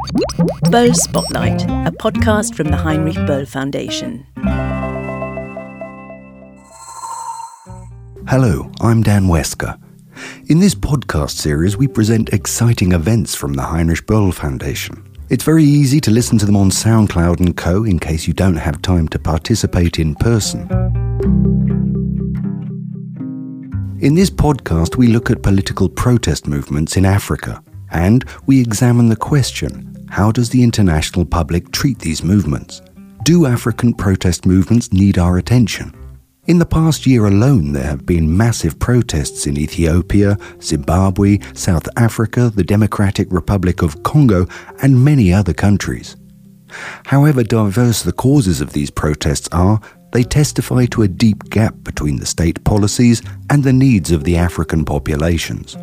Böll Spotlight, a podcast from the Heinrich Böll Foundation. Hello, I'm Dan Wesker. In this podcast series, we present exciting events from the Heinrich Böll Foundation. It's very easy to listen to them on SoundCloud and Co. in case you don't have time to participate in person. In this podcast, we look at political protest movements in Africa and we examine the question how does the international public treat these movements? Do African protest movements need our attention? In the past year alone, there have been massive protests in Ethiopia, Zimbabwe, South Africa, the Democratic Republic of Congo, and many other countries. However diverse the causes of these protests are, they testify to a deep gap between the state policies and the needs of the African populations.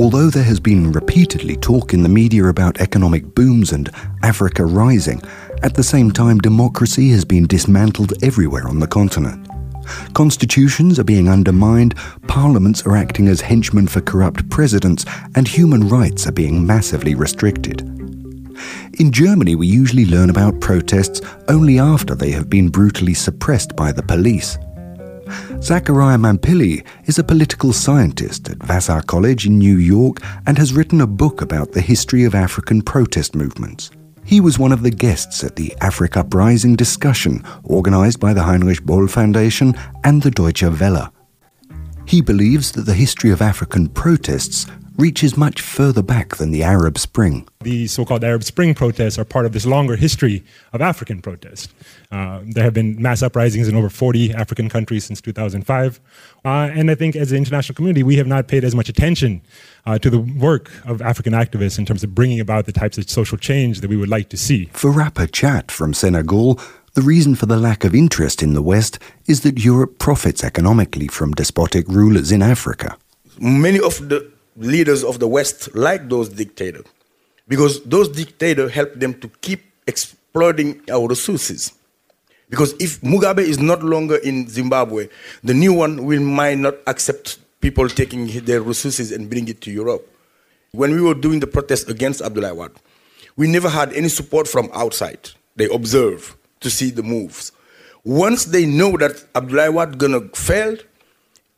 Although there has been repeatedly talk in the media about economic booms and Africa rising, at the same time democracy has been dismantled everywhere on the continent. Constitutions are being undermined, parliaments are acting as henchmen for corrupt presidents, and human rights are being massively restricted. In Germany, we usually learn about protests only after they have been brutally suppressed by the police. Zachariah Mampilly is a political scientist at Vassar College in New York and has written a book about the history of African protest movements. He was one of the guests at the Africa Uprising discussion organized by the Heinrich Böll Foundation and the Deutsche Welle. He believes that the history of African protests reaches much further back than the Arab Spring. The so called Arab Spring protests are part of this longer history of African protest. Uh, there have been mass uprisings in over 40 African countries since 2005. Uh, and I think as an international community, we have not paid as much attention uh, to the work of African activists in terms of bringing about the types of social change that we would like to see. For Rapper Thiat from Senegal, the reason for the lack of interest in the West is that Europe profits economically from despotic rulers in Africa. Many of the leaders of the West like those dictators because those dictators help them to keep exploiting our resources. Because if Mugabe is not longer in Zimbabwe, the new one will might not accept people taking their resources and bring it to Europe. When we were doing the protest against Abdoulaye Wade, we never had any support from outside. They observe to see the moves. Once they know that Abdoulaye Wade gonna fail,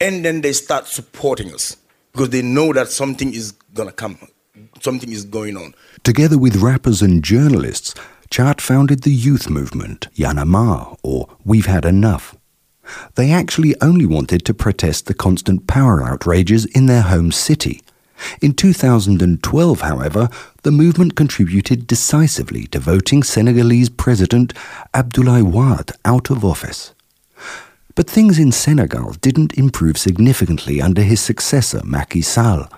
and then they start supporting us because they know that something is gonna come, something is going on. Together with rappers and journalists, Thiat founded the youth movement, Y'en a Marre, or We've Had Enough. They actually only wanted to protest the constant power outrages in their home city. In 2012, however, the movement contributed decisively to voting Senegalese President Abdoulaye Wade out of office. But things in Senegal didn't improve significantly under his successor, Macky Sall.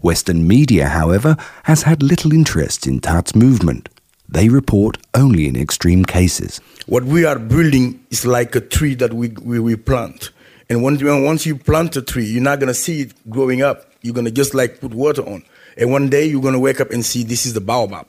Western media, however, has had little interest in Thiat's movement. They report only in extreme cases. What we are building is like a tree that we, we, we plant. And once, once you plant a tree, you're not going to see it growing up. You're going to just like put water on. And one day you're going to wake up and see this is the baobab,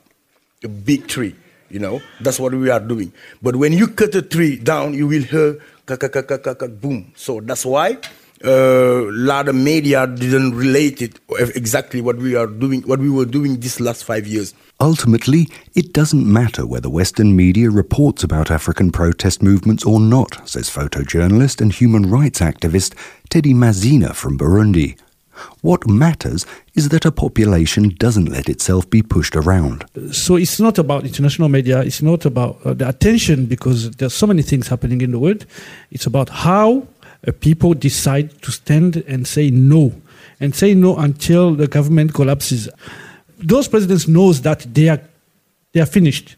a big tree. You know, that's what we are doing. But when you cut a tree down, you will hear boom. So that's why a uh, lot of media didn't relate it exactly what we are doing, what we were doing this last five years. Ultimately, it doesn't matter whether Western media reports about African protest movements or not, says photojournalist and human rights activist Teddy Mazina from Burundi. What matters is that a population doesn't let itself be pushed around. So it's not about international media, it's not about uh, the attention because there's so many things happening in the world. It's about how uh, people decide to stand and say no, and say no until the government collapses. Those presidents knows that they are they are finished.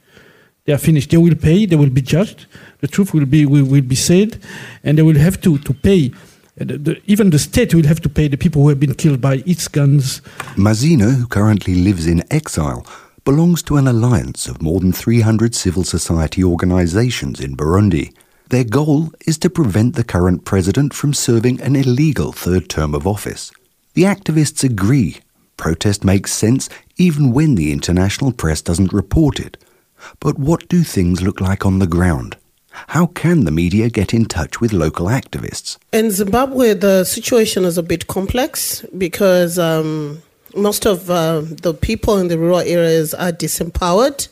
They are finished. They will pay. They will be judged. The truth will be will, will be said, and they will have to to pay. Uh, the, the, even the state will have to pay the people who have been killed by its guns. Mazina, who currently lives in exile, belongs to an alliance of more than 300 civil society organizations in Burundi. Their goal is to prevent the current president from serving an illegal third term of office. The activists agree protest makes sense even when the international press doesn't report it. But what do things look like on the ground? How can the media get in touch with local activists? In Zimbabwe, the situation is a bit complex because um, most of uh, the people in the rural areas are disempowered.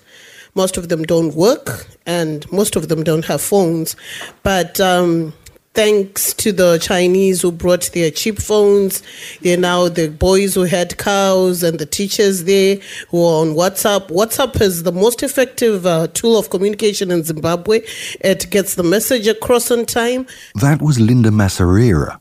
Most of them don't work, and most of them don't have phones. But um, thanks to the Chinese who brought their cheap phones. They're now the boys who had cows and the teachers there who are on WhatsApp. WhatsApp is the most effective uh, tool of communication in Zimbabwe. It gets the message across on time. That was Linda Masarira.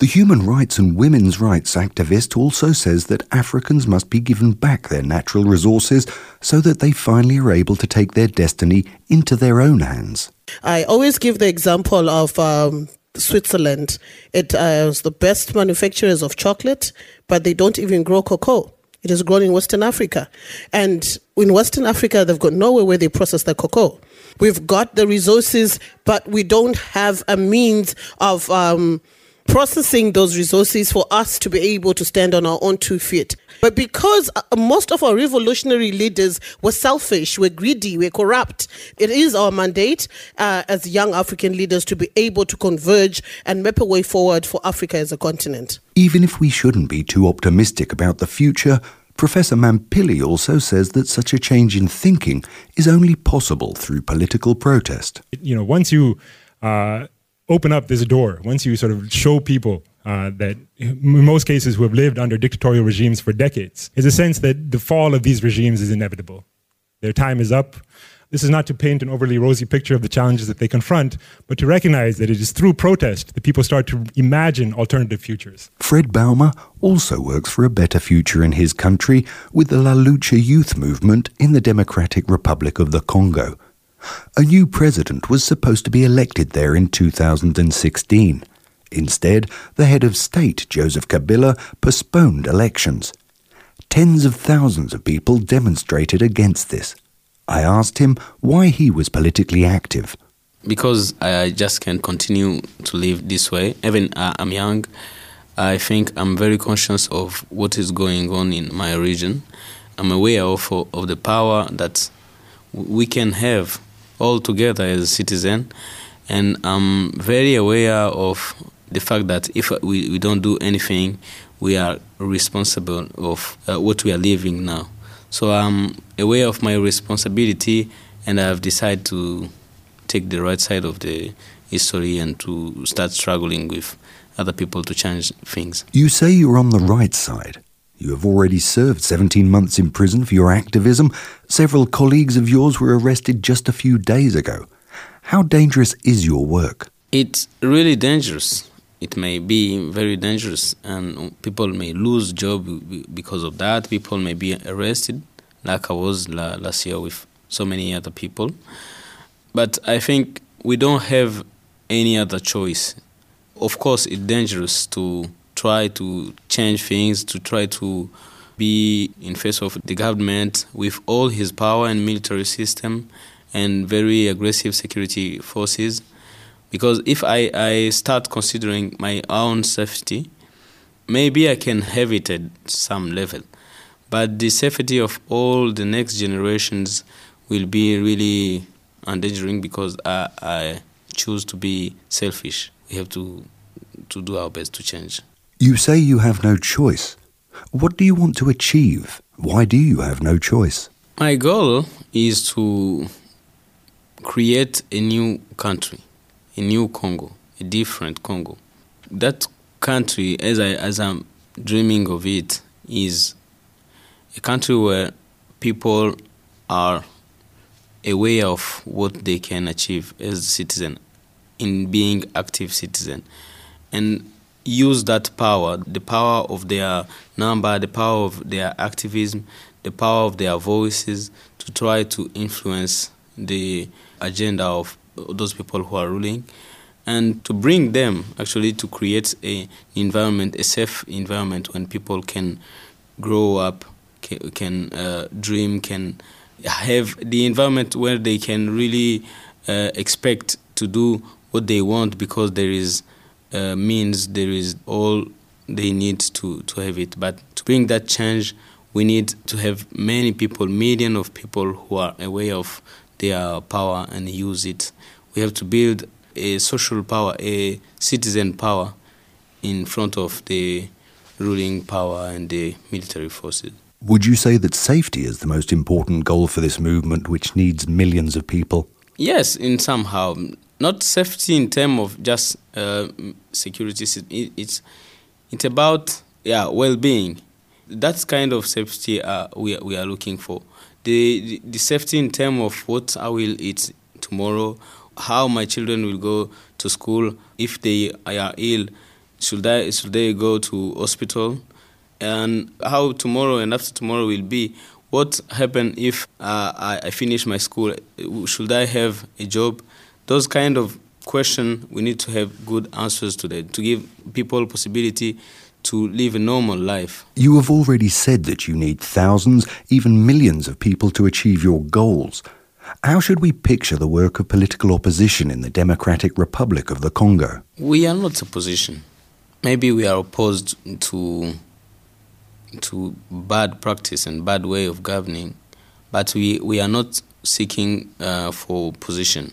The human rights and women's rights activist also says that Africans must be given back their natural resources so that they finally are able to take their destiny into their own hands. I always give the example of um, Switzerland. It uh, the best manufacturers of chocolate, but they don't even grow cocoa. It is grown in Western Africa. And in Western Africa, they've got nowhere where they process the cocoa. We've got the resources, but we don't have a means of um, processing those resources for us to be able to stand on our own two feet. But because uh, most of our revolutionary leaders were selfish, were greedy, were corrupt, it is our mandate uh, as young African leaders to be able to converge and map a way forward for Africa as a continent. Even if we shouldn't be too optimistic about the future, Professor Mampilly also says that such a change in thinking is only possible through political protest. You know, once you uh, open up this door, once you sort of show people uh, that in most cases who have lived under dictatorial regimes for decades, is a sense that the fall of these regimes is inevitable. Their time is up. This is not to paint an overly rosy picture of the challenges that they confront, but to recognize that it is through protest that people start to imagine alternative futures. Fred Bauma also works for a better future in his country with the La Lucha youth movement in the Democratic Republic of the Congo. A new president was supposed to be elected there in 2016. Instead, the head of state, Joseph Kabila, postponed elections. Tens of thousands of people demonstrated against this. I asked him why he was politically active. Because I just can't continue to live this way. Even uh, I'm young, I think I'm very conscious of what is going on in my region. I'm aware of, of the power that we can have all together as a citizen, and I'm very aware of the fact that if we, we don't do anything, we are responsible of uh, what we are living now. So I'm aware of my responsibility, and I have decided to take the right side of the history and to start struggling with other people to change things. You say you're on the right side. You have already served 17 months in prison for your activism. Several colleagues of yours were arrested just a few days ago. How dangerous is your work? It's really dangerous. It may be very dangerous, and people may lose job because of that. People may be arrested, like I was last year with so many other people. But I think we don't have any other choice. Of course, it's dangerous to try to change things, to try to be in face of the government with all his power and military system and very aggressive security forces. Because if I, I start considering my own safety, maybe I can have it at some level. But the safety of all the next generations will be really endangering because I, I choose to be selfish. We have to, to do our best to change. You say you have no choice. What do you want to achieve? Why do you have no choice? My goal is to create a new country, a new Congo, a different Congo. That country, as I as I'm dreaming of it, is a country where people are aware of what they can achieve as citizen in being active citizen and use that power, the power of their number, the power of their activism, the power of their voices to try to influence the agenda of those people who are ruling and to bring them actually to create a environment, a safe environment when people can grow up, can, uh, dream, can have the environment where they can really uh, expect to do what they want because there is uh, means there is all they need to, to have it. But to bring that change, we need to have many people, millions of people who are aware of their power and use it. We have to build a social power, a citizen power in front of the ruling power and the military forces. Would you say that safety is the most important goal for this movement, which needs millions of people? Yes, in somehow not safety in terms of just uh, security. It's it's about yeah well-being. That's kind of safety uh, we we are looking for. The, the the safety in terms of what I will eat tomorrow, how my children will go to school if they are ill. Should I should they go to hospital? And how tomorrow and after tomorrow will be. What happen if uh, I, I finish my school? Should I have a job? Those kind of question we need to have good answers to that to give people possibility to live a normal life. You have already said that you need thousands, even millions of people to achieve your goals. How should we picture the work of political opposition in the Democratic Republic of the Congo? We are not opposition. Maybe we are opposed to to bad practice and bad way of governing, but we, we are not seeking uh, for position.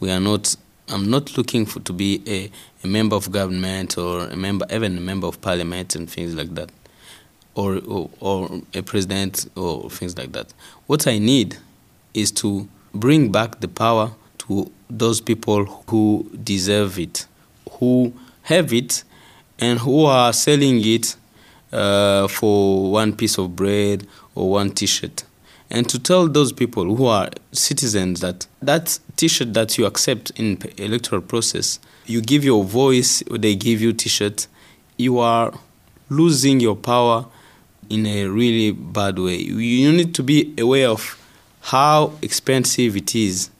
We are not. I'm not looking for to be a, a member of government or a member, even a member of parliament and things like that, or, or or a president or things like that. What I need is to bring back the power to those people who deserve it, who have it, and who are selling it uh, for one piece of bread or one T-shirt, and to tell those people who are citizens that that T-shirt that you accept in electoral process, you give your voice, or they give you T-shirt, you are losing your power in a really bad way. You need to be aware of how expensive it is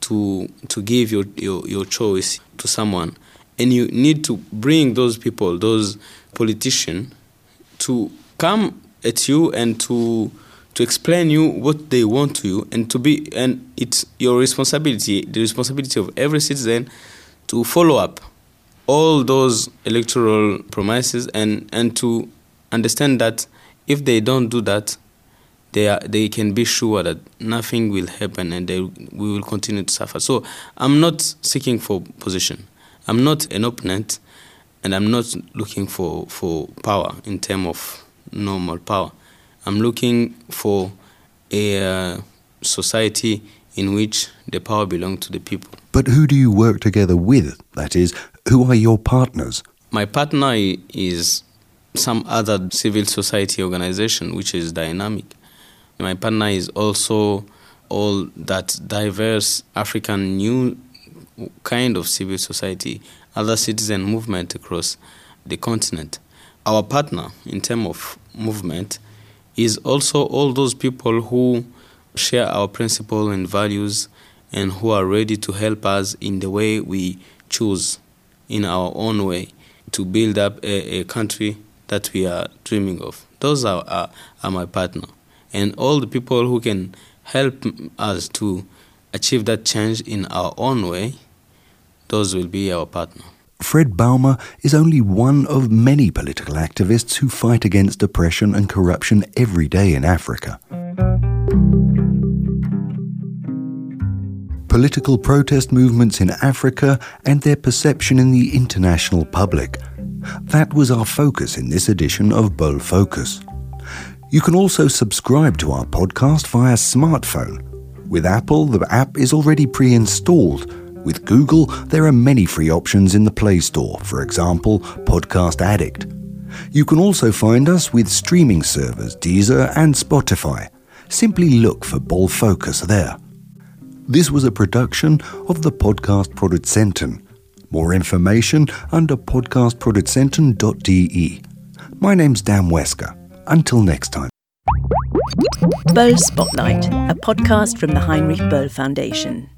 to to give your, your, your choice to someone. And you need to bring those people, those politicians, to come at you and to to explain you what they want to you and to be and it's your responsibility the responsibility of every citizen to follow up all those electoral promises and and to understand that if they don't do that they are, they can be sure that nothing will happen and they we will continue to suffer so i'm not seeking for position i'm not an opponent and I'm not looking for, for power in terms of normal power. I'm looking for a uh, society in which the power belongs to the people. But who do you work together with? That is, who are your partners? My partner is some other civil society organization which is dynamic. My partner is also all that diverse African new kind of civil society other citizen movement across the continent. Our partner in terms of movement is also all those people who share our principles and values and who are ready to help us in the way we choose in our own way to build up a, a country that we are dreaming of. Those are, are, are my partner. And all the people who can help us to achieve that change in our own way those will be our partner. Fred Bauma is only one of many political activists who fight against oppression and corruption every day in Africa. Political protest movements in Africa and their perception in the international public. That was our focus in this edition of Böll Focus. You can also subscribe to our podcast via smartphone. With Apple, the app is already pre installed with Google, there are many free options in the Play Store, for example, Podcast Addict. You can also find us with streaming servers Deezer and Spotify. Simply look for Böll Focus there. This was a production of the Podcast Produzenten. More information under podcastproduzenten.de. My name's Dan Wesker. Until next time. Böll Spotlight, a podcast from the Heinrich Böll Foundation.